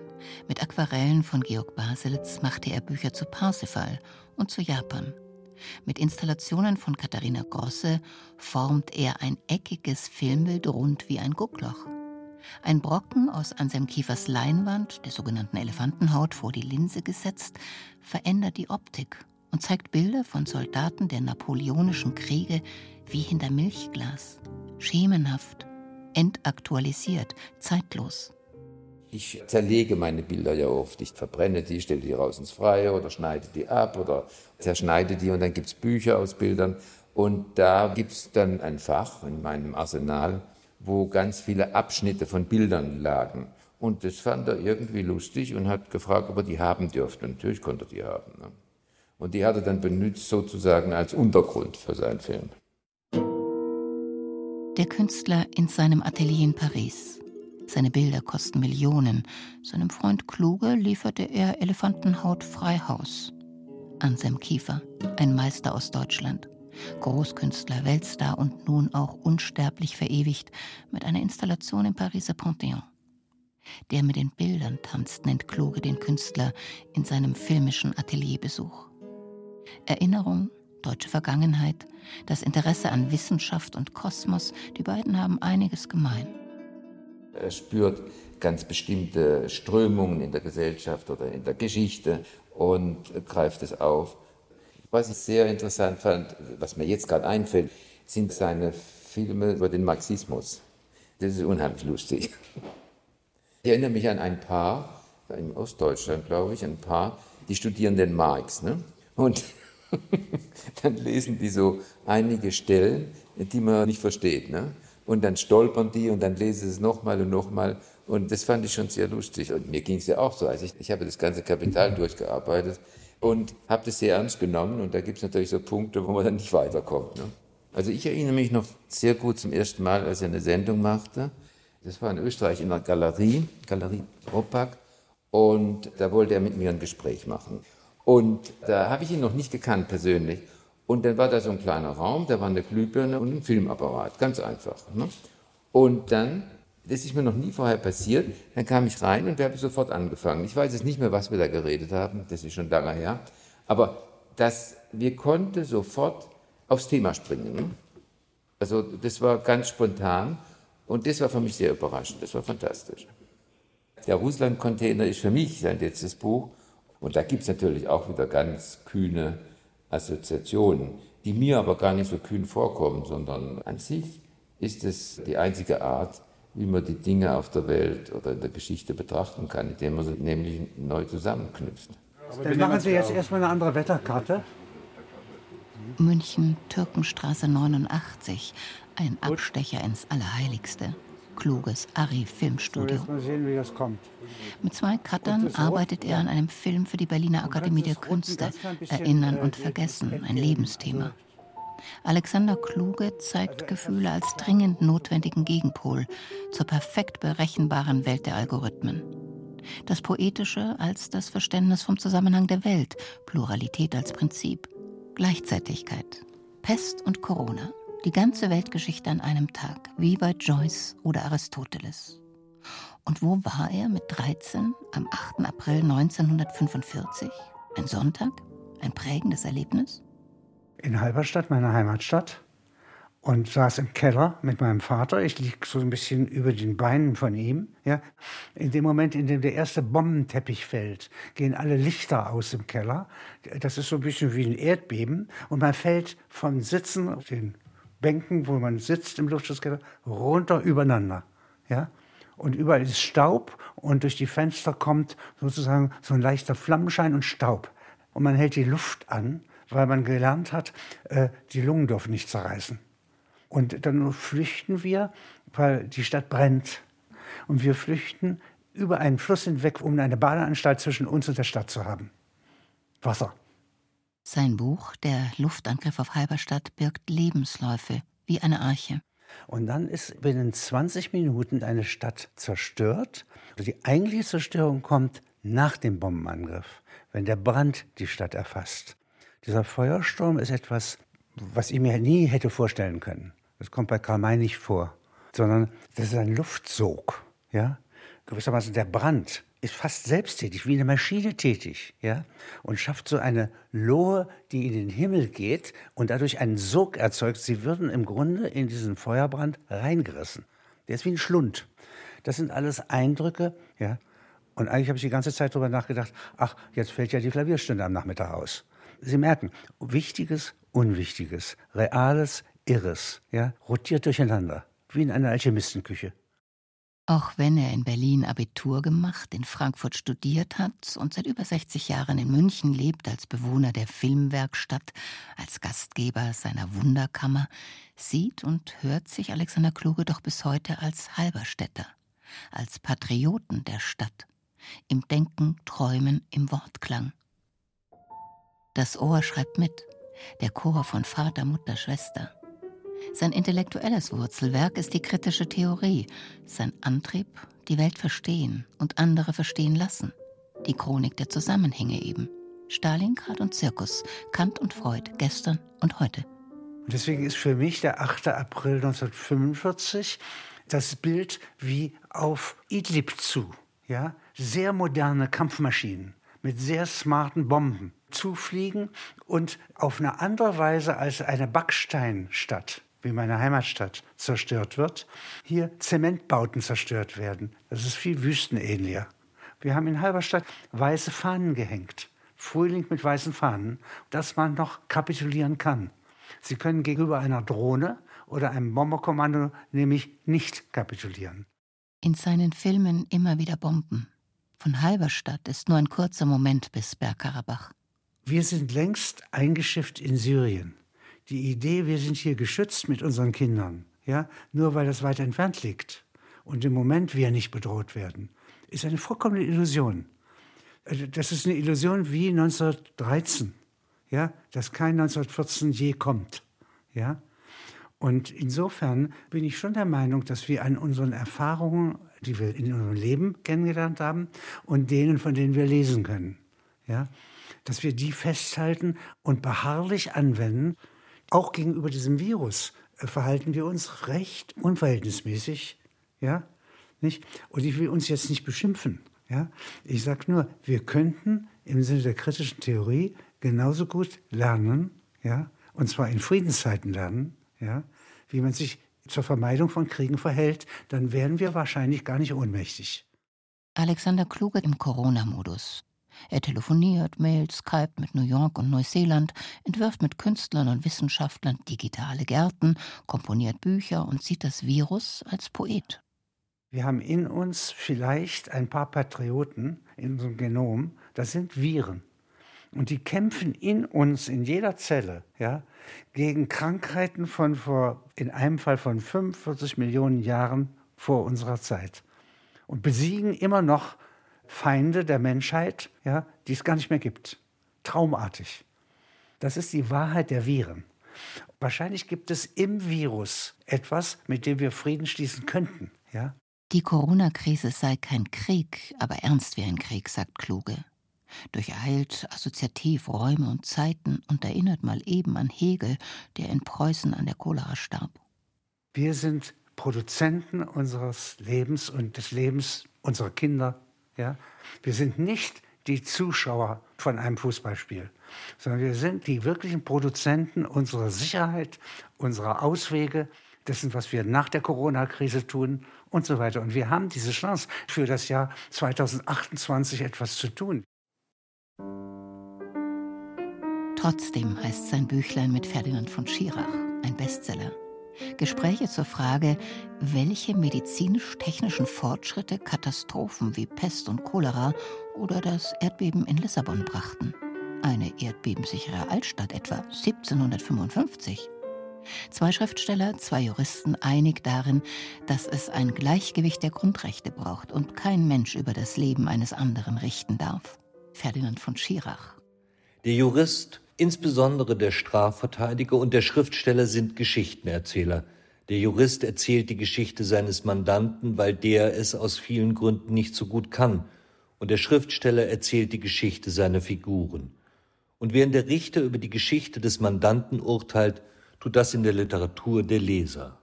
Mit Aquarellen von Georg Baselitz machte er Bücher zu Parsifal und zu Japan. Mit Installationen von Katharina Grosse formt er ein eckiges Filmbild rund wie ein Guckloch. Ein Brocken aus Anselm Kiefers Leinwand, der sogenannten Elefantenhaut, vor die Linse gesetzt, verändert die Optik und zeigt Bilder von Soldaten der napoleonischen Kriege wie hinter Milchglas. Schemenhaft, entaktualisiert, zeitlos. Ich zerlege meine Bilder ja oft. Ich verbrenne die, stelle die raus ins Freie oder schneide die ab oder zerschneide die und dann gibt es Bücher aus Bildern. Und da gibt es dann ein Fach in meinem Arsenal, wo ganz viele Abschnitte von Bildern lagen. Und das fand er irgendwie lustig und hat gefragt, ob er die haben dürfte. Natürlich konnte er die haben. Ne? Und die hat er dann benutzt sozusagen als Untergrund für seinen Film. Der Künstler in seinem Atelier in Paris. Seine Bilder kosten Millionen. Seinem Freund Kluge lieferte er Elefantenhaut Freihaus. Anselm Kiefer, ein Meister aus Deutschland. Großkünstler, Weltstar und nun auch unsterblich verewigt mit einer Installation im Pariser Panthéon. Der mit den Bildern tanzt, nennt Kluge den Künstler in seinem filmischen Atelierbesuch. Erinnerung, deutsche Vergangenheit, das Interesse an Wissenschaft und Kosmos, die beiden haben einiges gemein. Er spürt ganz bestimmte Strömungen in der Gesellschaft oder in der Geschichte und greift es auf. Was ich sehr interessant fand, was mir jetzt gerade einfällt, sind seine Filme über den Marxismus. Das ist unheimlich lustig. Ich erinnere mich an ein Paar, in Ostdeutschland glaube ich, ein Paar, die studieren den Marx. Ne? Und dann lesen die so einige Stellen, die man nicht versteht. Ne? Und dann stolpern die und dann lesen sie es nochmal und nochmal. Und das fand ich schon sehr lustig. Und mir ging es ja auch so. Also ich, ich habe das ganze Kapital durchgearbeitet und habe das sehr ernst genommen. Und da gibt es natürlich so Punkte, wo man dann nicht weiterkommt. Ne? Also ich erinnere mich noch sehr gut zum ersten Mal, als er eine Sendung machte. Das war in Österreich in einer Galerie, Galerie Ropak. Und da wollte er mit mir ein Gespräch machen. Und da habe ich ihn noch nicht gekannt persönlich. Und dann war da so ein kleiner Raum, da war eine Glühbirne und ein Filmapparat, ganz einfach. Ne? Und dann, das ist mir noch nie vorher passiert, dann kam ich rein und wir haben sofort angefangen. Ich weiß jetzt nicht mehr, was wir da geredet haben, das ist schon lange her. Aber das, wir konnten sofort aufs Thema springen. Ne? Also das war ganz spontan und das war für mich sehr überraschend, das war fantastisch. Der Russland-Container ist für mich sein letztes Buch und da gibt es natürlich auch wieder ganz kühne Assoziationen, die mir aber gar nicht so kühn vorkommen, sondern an sich ist es die einzige Art, wie man die Dinge auf der Welt oder in der Geschichte betrachten kann, indem man sie nämlich neu zusammenknüpft. Dann machen Sie jetzt erstmal eine andere Wetterkarte. München, Türkenstraße 89, ein Abstecher ins Allerheiligste. Kluges Ari-Filmstudio. So, mal sehen, wie das kommt. Mit zwei Cuttern arbeitet er an einem Film für die Berliner Akademie der Künste. Erinnern und Vergessen, ein Lebensthema. Alexander Kluge zeigt Gefühle als dringend notwendigen Gegenpol zur perfekt berechenbaren Welt der Algorithmen. Das Poetische als das Verständnis vom Zusammenhang der Welt, Pluralität als Prinzip, Gleichzeitigkeit, Pest und Corona, die ganze Weltgeschichte an einem Tag, wie bei Joyce oder Aristoteles. Und wo war er mit 13 am 8. April 1945? Ein Sonntag? Ein prägendes Erlebnis? In Halberstadt, meiner Heimatstadt, und saß im Keller mit meinem Vater. Ich lieg so ein bisschen über den Beinen von ihm. Ja. In dem Moment, in dem der erste Bombenteppich fällt, gehen alle Lichter aus im Keller. Das ist so ein bisschen wie ein Erdbeben. Und man fällt vom Sitzen auf den Bänken, wo man sitzt im Luftschutzkeller, runter übereinander. Ja? Und überall ist Staub und durch die Fenster kommt sozusagen so ein leichter Flammenschein und Staub. Und man hält die Luft an, weil man gelernt hat, äh, die Lungen dürfen nicht zerreißen. Und dann flüchten wir, weil die Stadt brennt. Und wir flüchten über einen Fluss hinweg, um eine Badeanstalt zwischen uns und der Stadt zu haben. Wasser. Sein Buch, Der Luftangriff auf Halberstadt, birgt Lebensläufe wie eine Arche. Und dann ist binnen 20 Minuten eine Stadt zerstört. Die eigentliche Zerstörung kommt nach dem Bombenangriff, wenn der Brand die Stadt erfasst. Dieser Feuersturm ist etwas, was ich mir nie hätte vorstellen können. Das kommt bei Karl May nicht vor, sondern das ist ein Luftsog. Ja? Gewissermaßen der Brand ist fast selbsttätig, wie eine Maschine tätig, ja, und schafft so eine Lohe, die in den Himmel geht und dadurch einen Sog erzeugt. Sie würden im Grunde in diesen Feuerbrand reingerissen. Der ist wie ein Schlund. Das sind alles Eindrücke, ja. Und eigentlich habe ich die ganze Zeit darüber nachgedacht, ach, jetzt fällt ja die Klavierstunde am Nachmittag aus. Sie merken, Wichtiges, Unwichtiges, Reales, Irres, ja, rotiert durcheinander, wie in einer Alchemistenküche. Auch wenn er in Berlin Abitur gemacht, in Frankfurt studiert hat und seit über 60 Jahren in München lebt als Bewohner der Filmwerkstatt, als Gastgeber seiner Wunderkammer, sieht und hört sich Alexander Kluge doch bis heute als Halberstädter, als Patrioten der Stadt, im Denken, Träumen, im Wortklang. Das Ohr schreibt mit, der Chor von Vater, Mutter, Schwester. Sein intellektuelles Wurzelwerk ist die kritische Theorie, sein Antrieb die Welt verstehen und andere verstehen lassen. Die Chronik der Zusammenhänge eben. Stalingrad und Zirkus, Kant und Freud, gestern und heute. Deswegen ist für mich der 8. April 1945 das Bild wie auf Idlib zu. Ja? Sehr moderne Kampfmaschinen mit sehr smarten Bomben zufliegen und auf eine andere Weise als eine Backsteinstadt wie meine Heimatstadt, zerstört wird, hier Zementbauten zerstört werden. Das ist viel wüstenähnlicher. Wir haben in Halberstadt weiße Fahnen gehängt. Frühling mit weißen Fahnen, dass man noch kapitulieren kann. Sie können gegenüber einer Drohne oder einem Bomberkommando nämlich nicht kapitulieren. In seinen Filmen immer wieder Bomben. Von Halberstadt ist nur ein kurzer Moment bis Bergkarabach. Wir sind längst eingeschifft in Syrien die Idee, wir sind hier geschützt mit unseren Kindern, ja, nur weil das weit entfernt liegt und im Moment wir nicht bedroht werden, ist eine vollkommene Illusion. Also, das ist eine Illusion wie 1913, ja, dass kein 1914 je kommt, ja. Und insofern bin ich schon der Meinung, dass wir an unseren Erfahrungen die wir in unserem Leben kennengelernt haben und denen, von denen wir lesen können. Ja? Dass wir die festhalten und beharrlich anwenden. Auch gegenüber diesem Virus äh, verhalten wir uns recht unverhältnismäßig. Ja? Nicht? Und ich will uns jetzt nicht beschimpfen. Ja? Ich sage nur, wir könnten im Sinne der kritischen Theorie genauso gut lernen, ja? und zwar in Friedenszeiten lernen, ja? wie man sich zur Vermeidung von Kriegen verhält, dann wären wir wahrscheinlich gar nicht ohnmächtig. Alexander Kluge im Corona-Modus. Er telefoniert, mailt, Skype mit New York und Neuseeland, entwirft mit Künstlern und Wissenschaftlern digitale Gärten, komponiert Bücher und sieht das Virus als Poet. Wir haben in uns vielleicht ein paar Patrioten in unserem Genom, das sind Viren. Und die kämpfen in uns, in jeder Zelle, ja, gegen Krankheiten von vor, in einem Fall von 45 Millionen Jahren vor unserer Zeit. Und besiegen immer noch Feinde der Menschheit, ja, die es gar nicht mehr gibt. Traumartig. Das ist die Wahrheit der Viren. Wahrscheinlich gibt es im Virus etwas, mit dem wir Frieden schließen könnten. Ja? Die Corona-Krise sei kein Krieg, aber ernst wie ein Krieg, sagt Kluge. Durcheilt assoziativ Räume und Zeiten und erinnert mal eben an Hegel, der in Preußen an der Cholera starb. Wir sind Produzenten unseres Lebens und des Lebens unserer Kinder. Ja? Wir sind nicht die Zuschauer von einem Fußballspiel, sondern wir sind die wirklichen Produzenten unserer Sicherheit, unserer Auswege, dessen, was wir nach der Corona-Krise tun und so weiter. Und wir haben diese Chance, für das Jahr 2028 etwas zu tun. Trotzdem heißt sein Büchlein mit Ferdinand von Schirach, ein Bestseller. Gespräche zur Frage, welche medizinisch-technischen Fortschritte Katastrophen wie Pest und Cholera oder das Erdbeben in Lissabon brachten. Eine erdbebensichere Altstadt etwa 1755. Zwei Schriftsteller, zwei Juristen einig darin, dass es ein Gleichgewicht der Grundrechte braucht und kein Mensch über das Leben eines anderen richten darf. Ferdinand von Schirach. Der Jurist Insbesondere der Strafverteidiger und der Schriftsteller sind Geschichtenerzähler. Der Jurist erzählt die Geschichte seines Mandanten, weil der es aus vielen Gründen nicht so gut kann, und der Schriftsteller erzählt die Geschichte seiner Figuren. Und während der Richter über die Geschichte des Mandanten urteilt, tut das in der Literatur der Leser.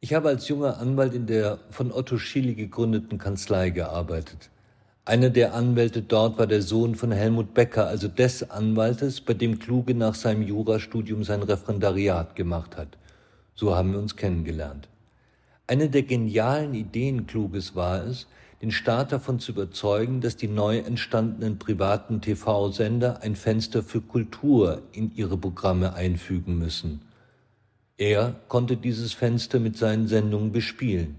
Ich habe als junger Anwalt in der von Otto Schily gegründeten Kanzlei gearbeitet. Einer der Anwälte dort war der Sohn von Helmut Becker, also des Anwaltes, bei dem Kluge nach seinem Jurastudium sein Referendariat gemacht hat. So haben wir uns kennengelernt. Eine der genialen Ideen Kluges war es, den Staat davon zu überzeugen, dass die neu entstandenen privaten TV-Sender ein Fenster für Kultur in ihre Programme einfügen müssen. Er konnte dieses Fenster mit seinen Sendungen bespielen.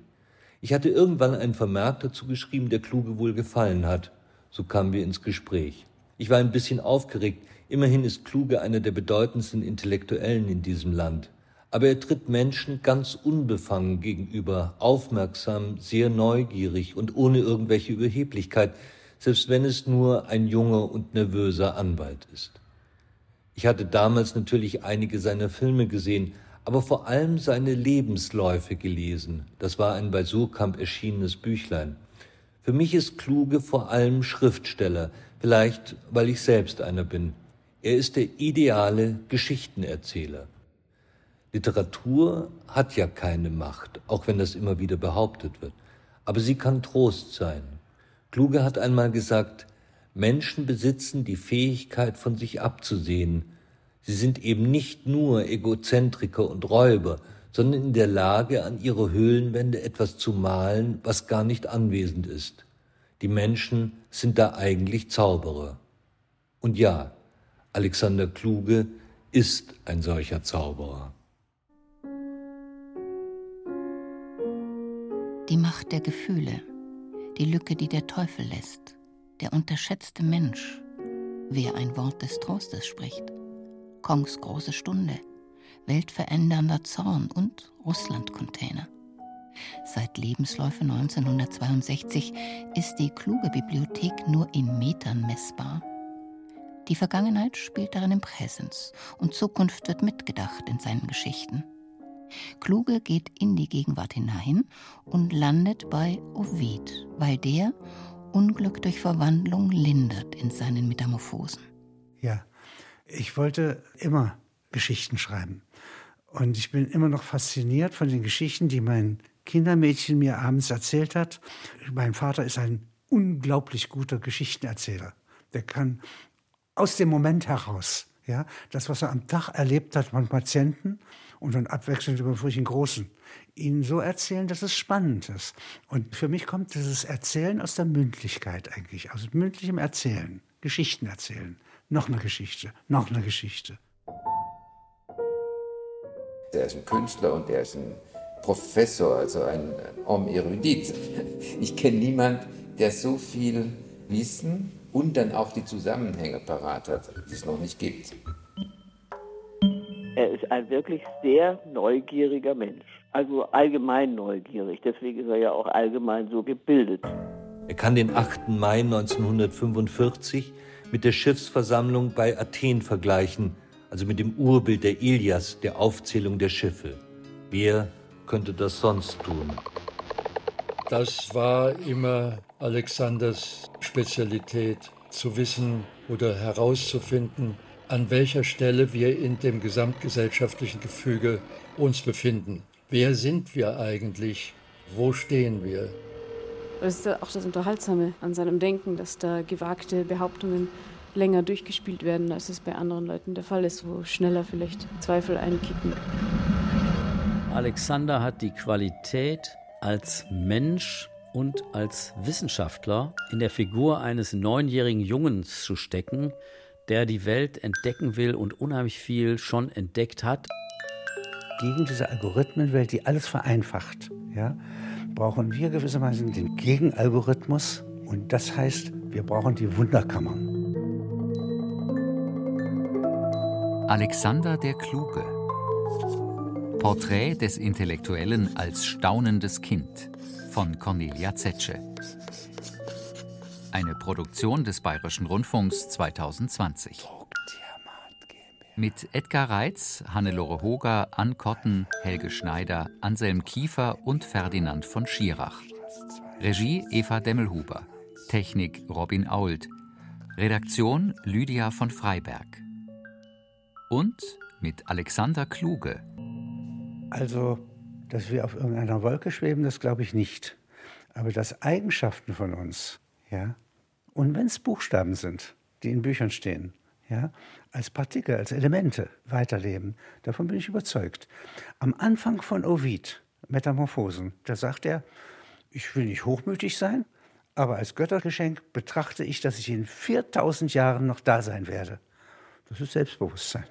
Ich hatte irgendwann einen Vermerk dazu geschrieben, der Kluge wohl gefallen hat. So kamen wir ins Gespräch. Ich war ein bisschen aufgeregt. Immerhin ist Kluge einer der bedeutendsten Intellektuellen in diesem Land. Aber er tritt Menschen ganz unbefangen gegenüber, aufmerksam, sehr neugierig und ohne irgendwelche Überheblichkeit, selbst wenn es nur ein junger und nervöser Anwalt ist. Ich hatte damals natürlich einige seiner Filme gesehen, aber vor allem seine Lebensläufe gelesen. Das war ein bei Surkamp erschienenes Büchlein. Für mich ist Kluge vor allem Schriftsteller, vielleicht weil ich selbst einer bin. Er ist der ideale Geschichtenerzähler. Literatur hat ja keine Macht, auch wenn das immer wieder behauptet wird. Aber sie kann Trost sein. Kluge hat einmal gesagt, Menschen besitzen die Fähigkeit, von sich abzusehen, Sie sind eben nicht nur Egozentriker und Räuber, sondern in der Lage, an ihre Höhlenwände etwas zu malen, was gar nicht anwesend ist. Die Menschen sind da eigentlich Zauberer. Und ja, Alexander Kluge ist ein solcher Zauberer. Die Macht der Gefühle, die Lücke, die der Teufel lässt, der unterschätzte Mensch, wer ein Wort des Trostes spricht. Kongs große Stunde, weltverändernder Zorn und Russland-Container. Seit Lebensläufe 1962 ist die kluge Bibliothek nur in Metern messbar. Die Vergangenheit spielt darin im Präsens und Zukunft wird mitgedacht in seinen Geschichten. Kluge geht in die Gegenwart hinein und landet bei Ovid, weil der Unglück durch Verwandlung lindert in seinen Metamorphosen. Ja, ich wollte immer Geschichten schreiben. Und ich bin immer noch fasziniert von den Geschichten, die mein Kindermädchen mir abends erzählt hat. Mein Vater ist ein unglaublich guter Geschichtenerzähler. Der kann aus dem Moment heraus, ja, das, was er am Tag erlebt hat mit Patienten und dann abwechselnd über furchen Großen, ihnen so erzählen, dass es spannend ist. Und für mich kommt dieses Erzählen aus der Mündlichkeit eigentlich, aus mündlichem Erzählen, Geschichten erzählen. Noch eine Geschichte, noch eine Geschichte. Der ist ein Künstler und der ist ein Professor, also ein Homme erudit. Ich kenne niemanden, der so viel Wissen und dann auch die Zusammenhänge parat hat, die es noch nicht gibt. Er ist ein wirklich sehr neugieriger Mensch. Also allgemein neugierig. Deswegen ist er ja auch allgemein so gebildet. Er kann den 8. Mai 1945 mit der Schiffsversammlung bei Athen vergleichen, also mit dem Urbild der Ilias, der Aufzählung der Schiffe. Wer könnte das sonst tun? Das war immer Alexanders Spezialität, zu wissen oder herauszufinden, an welcher Stelle wir in dem gesamtgesellschaftlichen Gefüge uns befinden. Wer sind wir eigentlich? Wo stehen wir? Das ist auch das Unterhaltsame an seinem Denken, dass da gewagte Behauptungen länger durchgespielt werden, als es bei anderen Leuten der Fall ist, wo schneller vielleicht Zweifel einkippen. Alexander hat die Qualität, als Mensch und als Wissenschaftler in der Figur eines neunjährigen Jungens zu stecken, der die Welt entdecken will und unheimlich viel schon entdeckt hat. Gegen diese Algorithmenwelt, die alles vereinfacht, ja, brauchen wir gewissermaßen den Gegenalgorithmus. Und das heißt, wir brauchen die Wunderkammern. Alexander der Kluge. Porträt des Intellektuellen als staunendes Kind von Cornelia Zetsche. Eine Produktion des Bayerischen Rundfunks 2020. Mit Edgar Reitz, Hannelore Hoger, Ann Kotten, Helge Schneider, Anselm Kiefer und Ferdinand von Schirach. Regie Eva Demmelhuber. Technik Robin Ault. Redaktion Lydia von Freiberg. Und mit Alexander Kluge. Also, dass wir auf irgendeiner Wolke schweben, das glaube ich nicht. Aber dass Eigenschaften von uns, ja, und wenn es Buchstaben sind, die in Büchern stehen, ja, als Partikel, als Elemente weiterleben, davon bin ich überzeugt. Am Anfang von Ovid, Metamorphosen, da sagt er, ich will nicht hochmütig sein, aber als Göttergeschenk betrachte ich, dass ich in 4000 Jahren noch da sein werde. Das ist Selbstbewusstsein.